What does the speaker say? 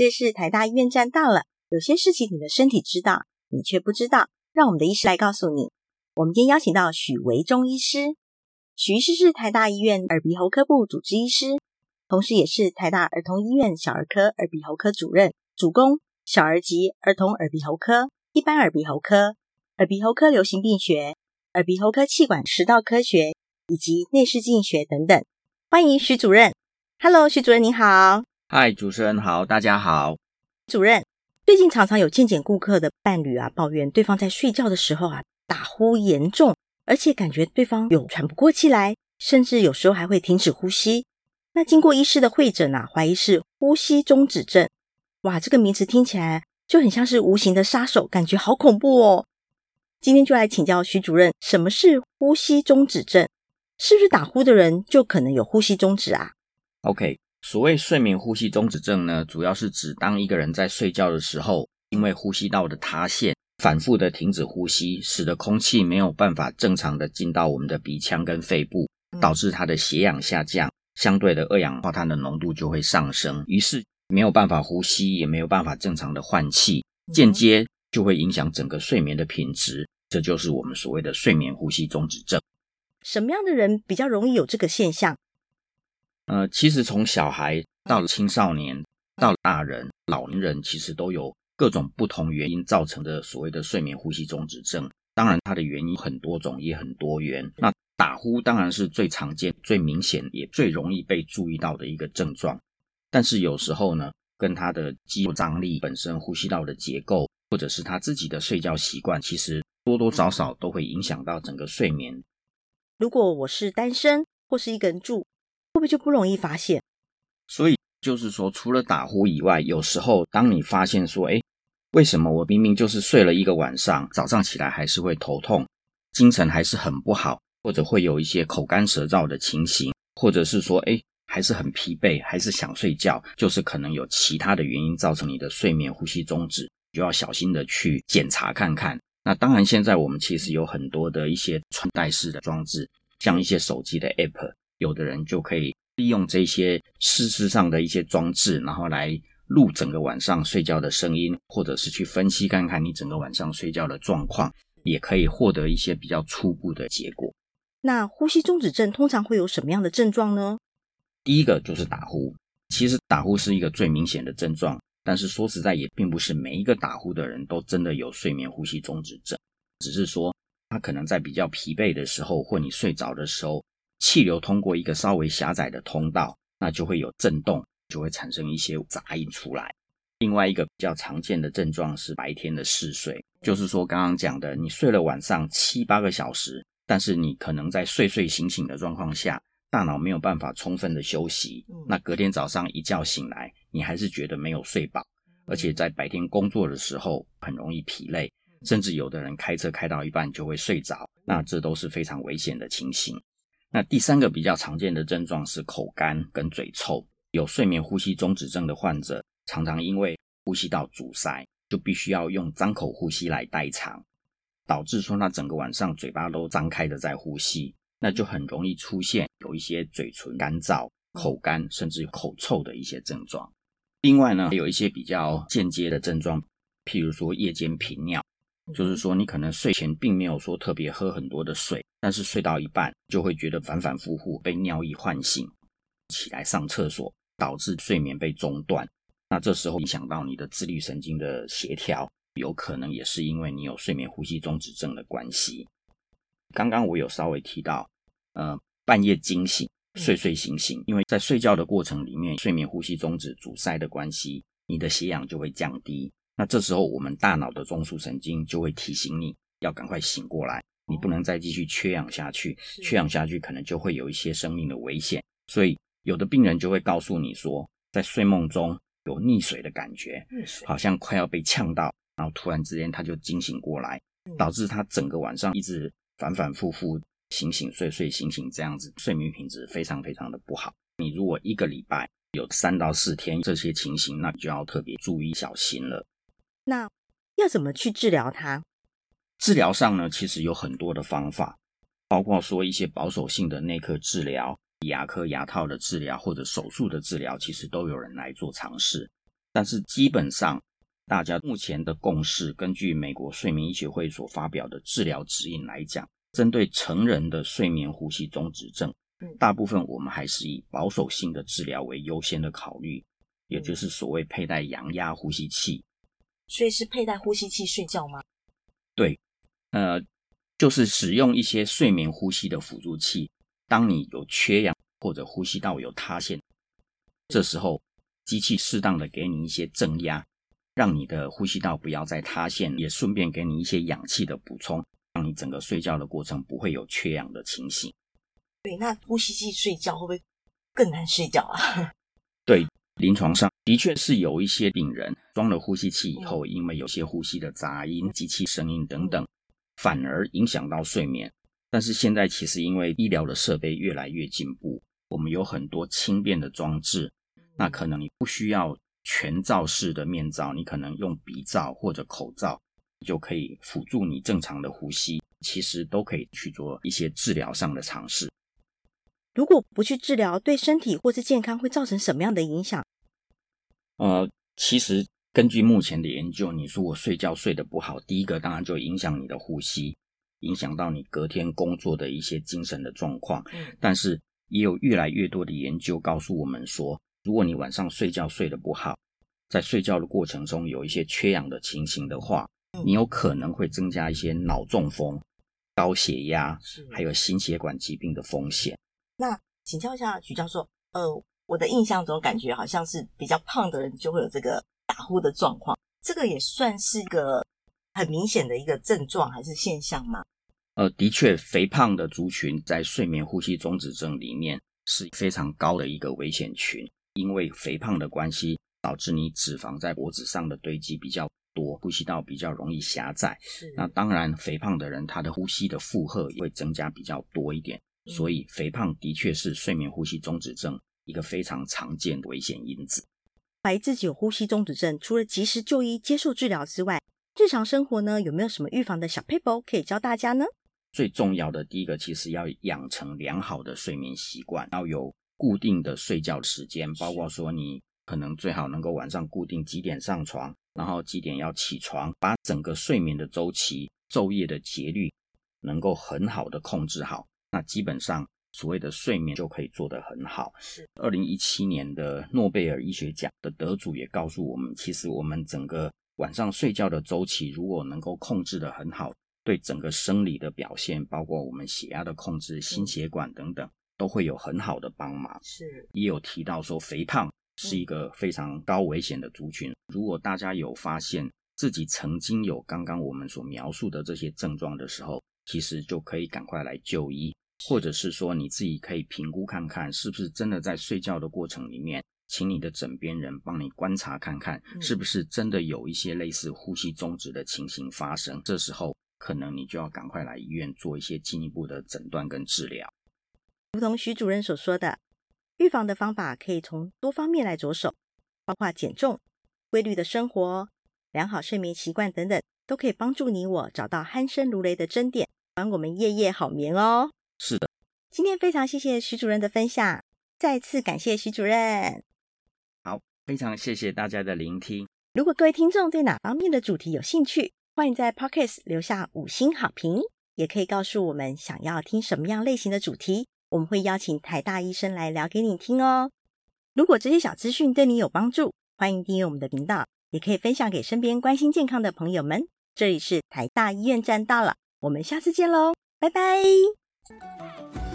这是台大医院站到了。有些事情你的身体知道，你却不知道，让我们的医师来告诉你。我们今天邀请到许维中医师，许医师是台大医院耳鼻喉科部主治医师，同时也是台大儿童医院小儿科耳鼻喉科主任，主攻小儿及儿童耳鼻喉科、一般耳鼻喉科、耳鼻喉科流行病学、耳鼻喉科气管食道科学以及内视镜学等等。欢迎许主任，Hello，许主任你好。嗨，主持人好，大家好。主任，最近常常有健检顾客的伴侣啊抱怨，对方在睡觉的时候啊打呼严重，而且感觉对方有喘不过气来，甚至有时候还会停止呼吸。那经过医师的会诊啊，怀疑是呼吸中止症。哇，这个名词听起来就很像是无形的杀手，感觉好恐怖哦。今天就来请教徐主任，什么是呼吸中止症？是不是打呼的人就可能有呼吸中止啊？OK。所谓睡眠呼吸中止症呢，主要是指当一个人在睡觉的时候，因为呼吸道的塌陷，反复的停止呼吸，使得空气没有办法正常的进到我们的鼻腔跟肺部，导致他的血氧下降，相对的二氧化碳的浓度就会上升，于是没有办法呼吸，也没有办法正常的换气，间接就会影响整个睡眠的品质，这就是我们所谓的睡眠呼吸中止症。什么样的人比较容易有这个现象？呃，其实从小孩到青少年到大人、老年人，其实都有各种不同原因造成的所谓的睡眠呼吸中止症。当然，它的原因很多种，也很多元。那打呼当然是最常见、最明显，也最容易被注意到的一个症状。但是有时候呢，跟他的肌肉张力本身、呼吸道的结构，或者是他自己的睡觉习惯，其实多多少少都会影响到整个睡眠。如果我是单身或是一个人住，不会就不容易发现？所以就是说，除了打呼以外，有时候当你发现说，哎，为什么我明明就是睡了一个晚上，早上起来还是会头痛，精神还是很不好，或者会有一些口干舌燥的情形，或者是说，哎，还是很疲惫，还是想睡觉，就是可能有其他的原因造成你的睡眠呼吸中止，就要小心的去检查看看。那当然，现在我们其实有很多的一些穿戴式的装置，像一些手机的 App。有的人就可以利用这些实质上的一些装置，然后来录整个晚上睡觉的声音，或者是去分析看看你整个晚上睡觉的状况，也可以获得一些比较初步的结果。那呼吸中止症通常会有什么样的症状呢？第一个就是打呼，其实打呼是一个最明显的症状，但是说实在也并不是每一个打呼的人都真的有睡眠呼吸中止症，只是说他可能在比较疲惫的时候，或你睡着的时候。气流通过一个稍微狭窄的通道，那就会有震动，就会产生一些杂音出来。另外一个比较常见的症状是白天的嗜睡，就是说刚刚讲的，你睡了晚上七八个小时，但是你可能在睡睡醒醒的状况下，大脑没有办法充分的休息，那隔天早上一觉醒来，你还是觉得没有睡饱，而且在白天工作的时候很容易疲累，甚至有的人开车开到一半就会睡着，那这都是非常危险的情形。那第三个比较常见的症状是口干跟嘴臭，有睡眠呼吸中止症的患者，常常因为呼吸道阻塞，就必须要用张口呼吸来代偿，导致说他整个晚上嘴巴都张开的在呼吸，那就很容易出现有一些嘴唇干燥、口干甚至口臭的一些症状。另外呢，有一些比较间接的症状，譬如说夜间频尿。就是说，你可能睡前并没有说特别喝很多的水，但是睡到一半就会觉得反反复复被尿意唤醒，起来上厕所，导致睡眠被中断。那这时候影响到你的自律神经的协调，有可能也是因为你有睡眠呼吸中止症的关系。刚刚我有稍微提到，呃，半夜惊醒，睡睡醒醒，因为在睡觉的过程里面，睡眠呼吸中止阻塞的关系，你的血氧就会降低。那这时候，我们大脑的中枢神经就会提醒你要赶快醒过来，你不能再继续缺氧下去，缺氧下去可能就会有一些生命的危险。所以，有的病人就会告诉你说，在睡梦中有溺水的感觉，好像快要被呛到，然后突然之间他就惊醒过来，导致他整个晚上一直反反复复醒醒睡睡醒醒这样子，睡眠品质非常非常的不好。你如果一个礼拜有三到四天这些情形，那你就要特别注意小心了。那要怎么去治疗它？治疗上呢，其实有很多的方法，包括说一些保守性的内科治疗、牙科牙套的治疗或者手术的治疗，其实都有人来做尝试。但是基本上，大家目前的共识，根据美国睡眠医学会所发表的治疗指引来讲，针对成人的睡眠呼吸中止症，大部分我们还是以保守性的治疗为优先的考虑，也就是所谓佩戴阳压呼吸器。所以是佩戴呼吸器睡觉吗？对，呃，就是使用一些睡眠呼吸的辅助器。当你有缺氧或者呼吸道有塌陷，这时候机器适当的给你一些正压。让你的呼吸道不要再塌陷，也顺便给你一些氧气的补充，让你整个睡觉的过程不会有缺氧的情形。对，那呼吸器睡觉会不会更难睡觉啊？对，临床上的确是有一些病人装了呼吸器以后，因为有些呼吸的杂音、机器声音等等，反而影响到睡眠。但是现在其实因为医疗的设备越来越进步，我们有很多轻便的装置，那可能你不需要。全罩式的面罩，你可能用鼻罩或者口罩就可以辅助你正常的呼吸。其实都可以去做一些治疗上的尝试。如果不去治疗，对身体或是健康会造成什么样的影响？呃，其实根据目前的研究，你说我睡觉睡得不好，第一个当然就影响你的呼吸，影响到你隔天工作的一些精神的状况。嗯，但是也有越来越多的研究告诉我们说。如果你晚上睡觉睡得不好，在睡觉的过程中有一些缺氧的情形的话，你有可能会增加一些脑中风、高血压，还有心血管疾病的风险。那请教一下许教授，呃，我的印象中感觉好像是比较胖的人就会有这个打呼的状况，这个也算是一个很明显的一个症状还是现象吗？呃，的确，肥胖的族群在睡眠呼吸中止症里面是非常高的一个危险群。因为肥胖的关系，导致你脂肪在脖子上的堆积比较多，呼吸道比较容易狭窄。是，那当然，肥胖的人他的呼吸的负荷也会增加比较多一点。嗯，所以，肥胖的确是睡眠呼吸中止症一个非常常见的危险因子。怀疑自己有呼吸中止症，除了及时就医接受治疗之外，日常生活呢，有没有什么预防的小撇步可以教大家呢？最重要的第一个，其实要养成良好的睡眠习惯，要有。固定的睡觉时间，包括说你可能最好能够晚上固定几点上床，然后几点要起床，把整个睡眠的周期、昼夜的节律能够很好的控制好，那基本上所谓的睡眠就可以做得很好。是，二零一七年的诺贝尔医学奖的得主也告诉我们，其实我们整个晚上睡觉的周期如果能够控制得很好，对整个生理的表现，包括我们血压的控制、心血管等等。都会有很好的帮忙。是，也有提到说，肥胖是一个非常高危险的族群。如果大家有发现自己曾经有刚刚我们所描述的这些症状的时候，其实就可以赶快来就医，或者是说你自己可以评估看看，是不是真的在睡觉的过程里面，请你的枕边人帮你观察看看，是不是真的有一些类似呼吸中止的情形发生。这时候可能你就要赶快来医院做一些进一步的诊断跟治疗。如同徐主任所说的，预防的方法可以从多方面来着手，包括减重、规律的生活、良好睡眠习惯等等，都可以帮助你我找到鼾声如雷的真点，帮我们夜夜好眠哦。是的，今天非常谢谢徐主任的分享，再次感谢徐主任。好，非常谢谢大家的聆听。如果各位听众对哪方面的主题有兴趣，欢迎在 Podcast 留下五星好评，也可以告诉我们想要听什么样类型的主题。我们会邀请台大医生来聊给你听哦。如果这些小资讯对你有帮助，欢迎订阅我们的频道，也可以分享给身边关心健康的朋友们。这里是台大医院站到了，我们下次见喽，拜拜。Bye.